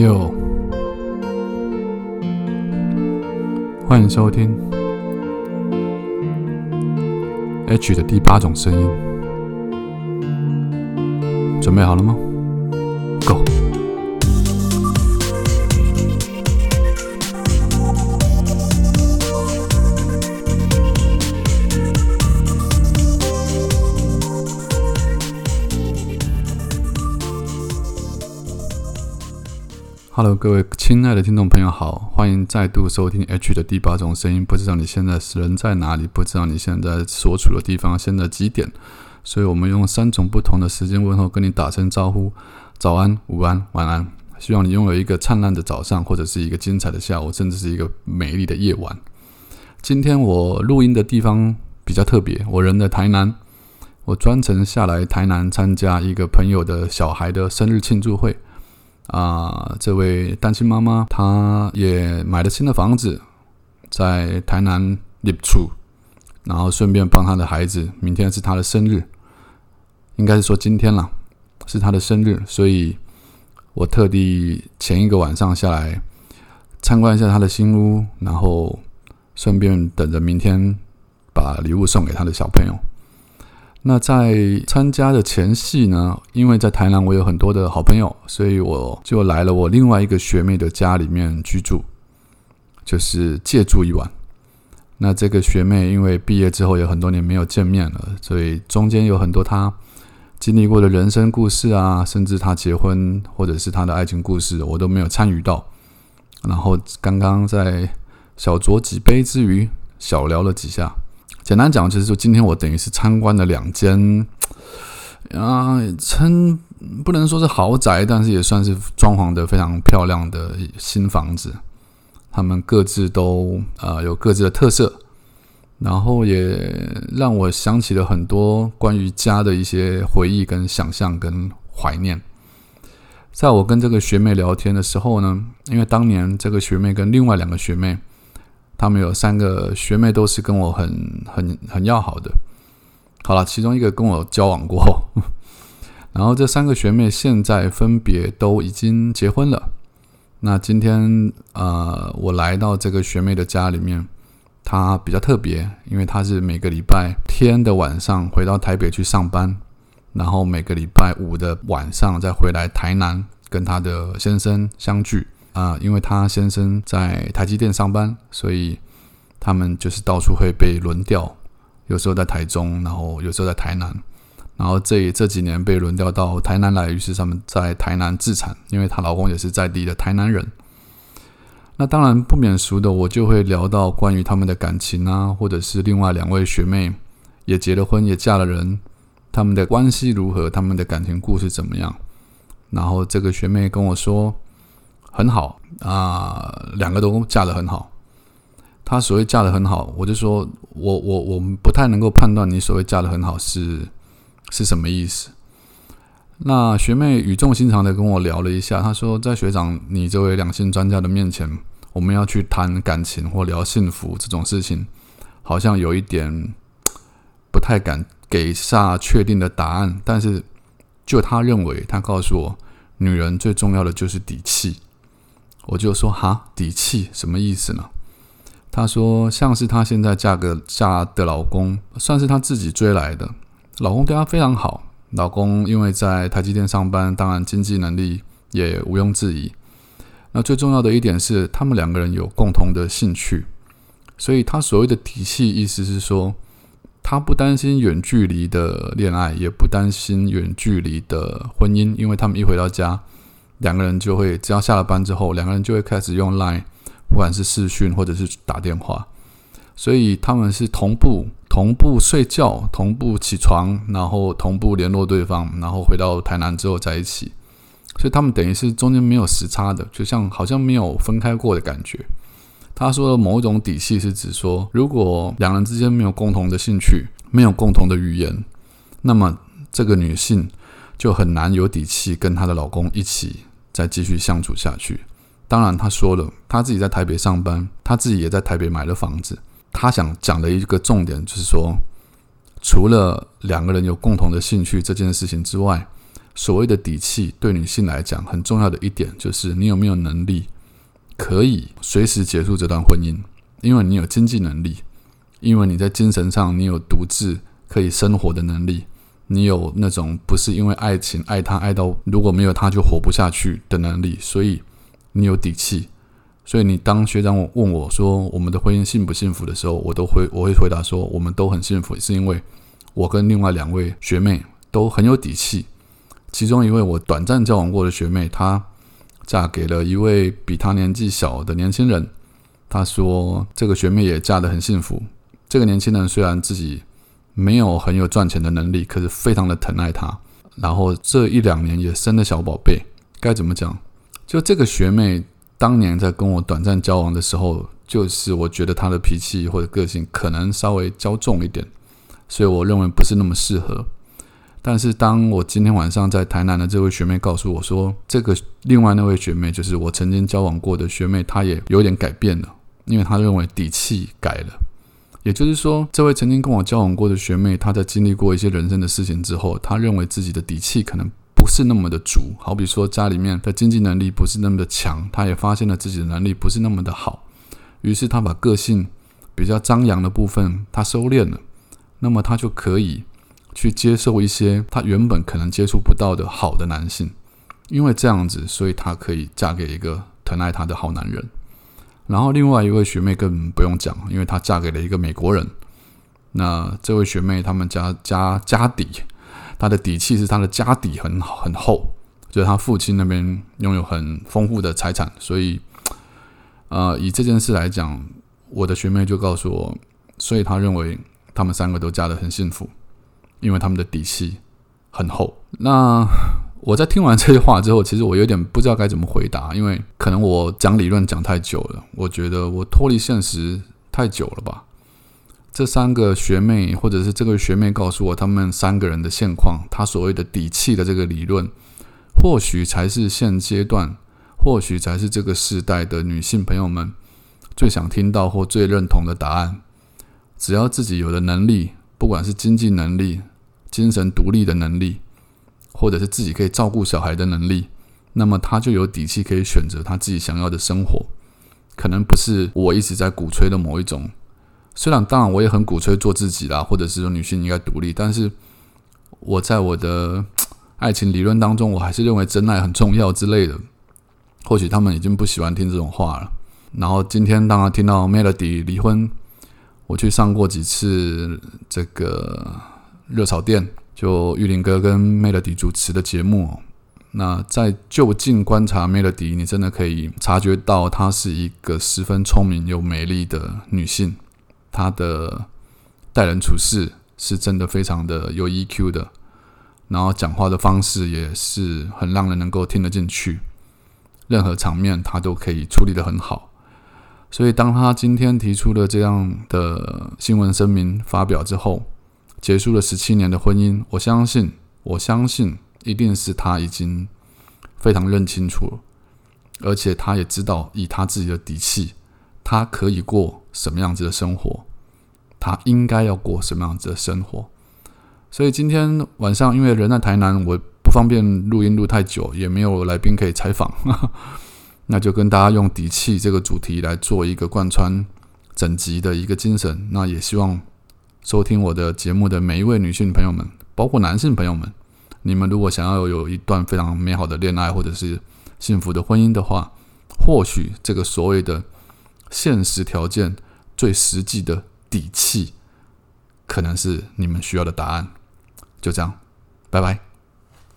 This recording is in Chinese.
Yo，，欢迎收听 H 的第八种声音，准备好了吗？Hello，各位亲爱的听众朋友好，欢迎再度收听 H 的第八种声音。不知道你现在人在哪里？不知道你现在所处的地方现在几点？所以我们用三种不同的时间问候跟你打声招呼：早安、午安、晚安。希望你拥有一个灿烂的早上，或者是一个精彩的下午，甚至是一个美丽的夜晚。今天我录音的地方比较特别，我人在台南，我专程下来台南参加一个朋友的小孩的生日庆祝会。啊，这位单亲妈妈，她也买了新的房子，在台南立处，然后顺便帮她的孩子，明天是她的生日，应该是说今天了，是她的生日，所以我特地前一个晚上下来参观一下她的新屋，然后顺便等着明天把礼物送给她的小朋友。那在参加的前夕呢，因为在台南我有很多的好朋友，所以我就来了我另外一个学妹的家里面居住，就是借住一晚。那这个学妹因为毕业之后有很多年没有见面了，所以中间有很多她经历过的人生故事啊，甚至她结婚或者是她的爱情故事，我都没有参与到。然后刚刚在小酌几杯之余，小聊了几下。简单讲，就是说，今天我等于是参观了两间，啊，称不能说是豪宅，但是也算是装潢的非常漂亮的新房子。他们各自都啊有各自的特色，然后也让我想起了很多关于家的一些回忆、跟想象、跟怀念。在我跟这个学妹聊天的时候呢，因为当年这个学妹跟另外两个学妹。他们有三个学妹，都是跟我很很很要好的。好了，其中一个跟我交往过，然后这三个学妹现在分别都已经结婚了。那今天呃，我来到这个学妹的家里面，她比较特别，因为她是每个礼拜天的晚上回到台北去上班，然后每个礼拜五的晚上再回来台南跟她的先生相聚。啊，因为他先生在台积电上班，所以他们就是到处会被轮调，有时候在台中，然后有时候在台南，然后这这几年被轮调到台南来，于是他们在台南自产，因为她老公也是在地的台南人。那当然不免俗的，我就会聊到关于他们的感情啊，或者是另外两位学妹也结了婚，也嫁了人，他们的关系如何，他们的感情故事怎么样？然后这个学妹跟我说。很好啊，两个都嫁得很好。他所谓嫁得很好，我就说我我我们不太能够判断你所谓嫁得很好是是什么意思。那学妹语重心长的跟我聊了一下，她说在学长你这位两性专家的面前，我们要去谈感情或聊幸福这种事情，好像有一点不太敢给下确定的答案。但是就他认为，他告诉我，女人最重要的就是底气。我就说哈，底气什么意思呢？他说像是她现在嫁个嫁的老公，算是她自己追来的，老公对她非常好。老公因为在台积电上班，当然经济能力也毋庸置疑。那最重要的一点是，他们两个人有共同的兴趣，所以他所谓的底气，意思是说，他不担心远距离的恋爱，也不担心远距离的婚姻，因为他们一回到家。两个人就会，只要下了班之后，两个人就会开始用 Line，不管是视讯或者是打电话，所以他们是同步同步睡觉，同步起床，然后同步联络对方，然后回到台南之后在一起，所以他们等于是中间没有时差的，就像好像没有分开过的感觉。他说的某一种底气是指说，如果两人之间没有共同的兴趣，没有共同的语言，那么这个女性就很难有底气跟她的老公一起。再继续相处下去。当然，他说了，他自己在台北上班，他自己也在台北买了房子。他想讲的一个重点就是说，除了两个人有共同的兴趣这件事情之外，所谓的底气，对女性来讲很重要的一点，就是你有没有能力可以随时结束这段婚姻，因为你有经济能力，因为你在精神上你有独自可以生活的能力，你有那种不是因为爱情爱他爱到如果没有他就活不下去的能力，所以你有底气。所以你当学长问我说我们的婚姻幸不幸福的时候，我都会我会回答说我们都很幸福，是因为我跟另外两位学妹都很有底气。其中一位我短暂交往过的学妹，她嫁给了一位比她年纪小的年轻人。她说这个学妹也嫁得很幸福。这个年轻人虽然自己没有很有赚钱的能力，可是非常的疼爱她。然后这一两年也生了小宝贝。该怎么讲？就这个学妹。当年在跟我短暂交往的时候，就是我觉得她的脾气或者个性可能稍微骄纵一点，所以我认为不是那么适合。但是当我今天晚上在台南的这位学妹告诉我说，这个另外那位学妹就是我曾经交往过的学妹，她也有点改变了，因为她认为底气改了。也就是说，这位曾经跟我交往过的学妹，她在经历过一些人生的事情之后，她认为自己的底气可能。不是那么的足，好比说家里面的经济能力不是那么的强，他也发现了自己的能力不是那么的好，于是他把个性比较张扬的部分他收敛了，那么他就可以去接受一些他原本可能接触不到的好的男性，因为这样子，所以他可以嫁给一个疼爱他的好男人。然后另外一位学妹更不用讲，因为她嫁给了一个美国人，那这位学妹他们家家家底。她的底气是她的家底很很厚，就是她父亲那边拥有很丰富的财产，所以，呃，以这件事来讲，我的学妹就告诉我，所以他认为他们三个都嫁得很幸福，因为他们的底气很厚。那我在听完这些话之后，其实我有点不知道该怎么回答，因为可能我讲理论讲太久了，我觉得我脱离现实太久了吧。这三个学妹，或者是这个学妹告诉我，他们三个人的现况，她所谓的底气的这个理论，或许才是现阶段，或许才是这个时代的女性朋友们最想听到或最认同的答案。只要自己有的能力，不管是经济能力、精神独立的能力，或者是自己可以照顾小孩的能力，那么她就有底气可以选择她自己想要的生活。可能不是我一直在鼓吹的某一种。虽然当然我也很鼓吹做自己啦，或者是说女性应该独立，但是我在我的爱情理论当中，我还是认为真爱很重要之类的。或许他们已经不喜欢听这种话了。然后今天当然听到 Melody 离婚，我去上过几次这个热炒店，就玉林哥跟 Melody 主持的节目。那在就近观察 Melody，你真的可以察觉到她是一个十分聪明又美丽的女性。她的待人处事是真的非常的有 EQ 的，然后讲话的方式也是很让人能够听得进去，任何场面她都可以处理的很好。所以，当他今天提出了这样的新闻声明发表之后，结束了十七年的婚姻，我相信，我相信一定是他已经非常认清楚了，而且他也知道以他自己的底气。他可以过什么样子的生活？他应该要过什么样子的生活？所以今天晚上，因为人在台南，我不方便录音录太久，也没有来宾可以采访，那就跟大家用底气这个主题来做一个贯穿整集的一个精神。那也希望收听我的节目的每一位女性朋友们，包括男性朋友们，你们如果想要有一段非常美好的恋爱，或者是幸福的婚姻的话，或许这个所谓的。现实条件最实际的底气，可能是你们需要的答案。就这样，拜拜。